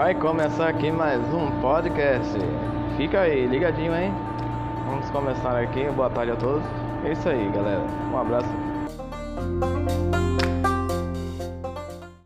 Vai começar aqui mais um podcast. Fica aí, ligadinho, hein? Vamos começar aqui. Boa tarde a todos. É isso aí, galera. Um abraço.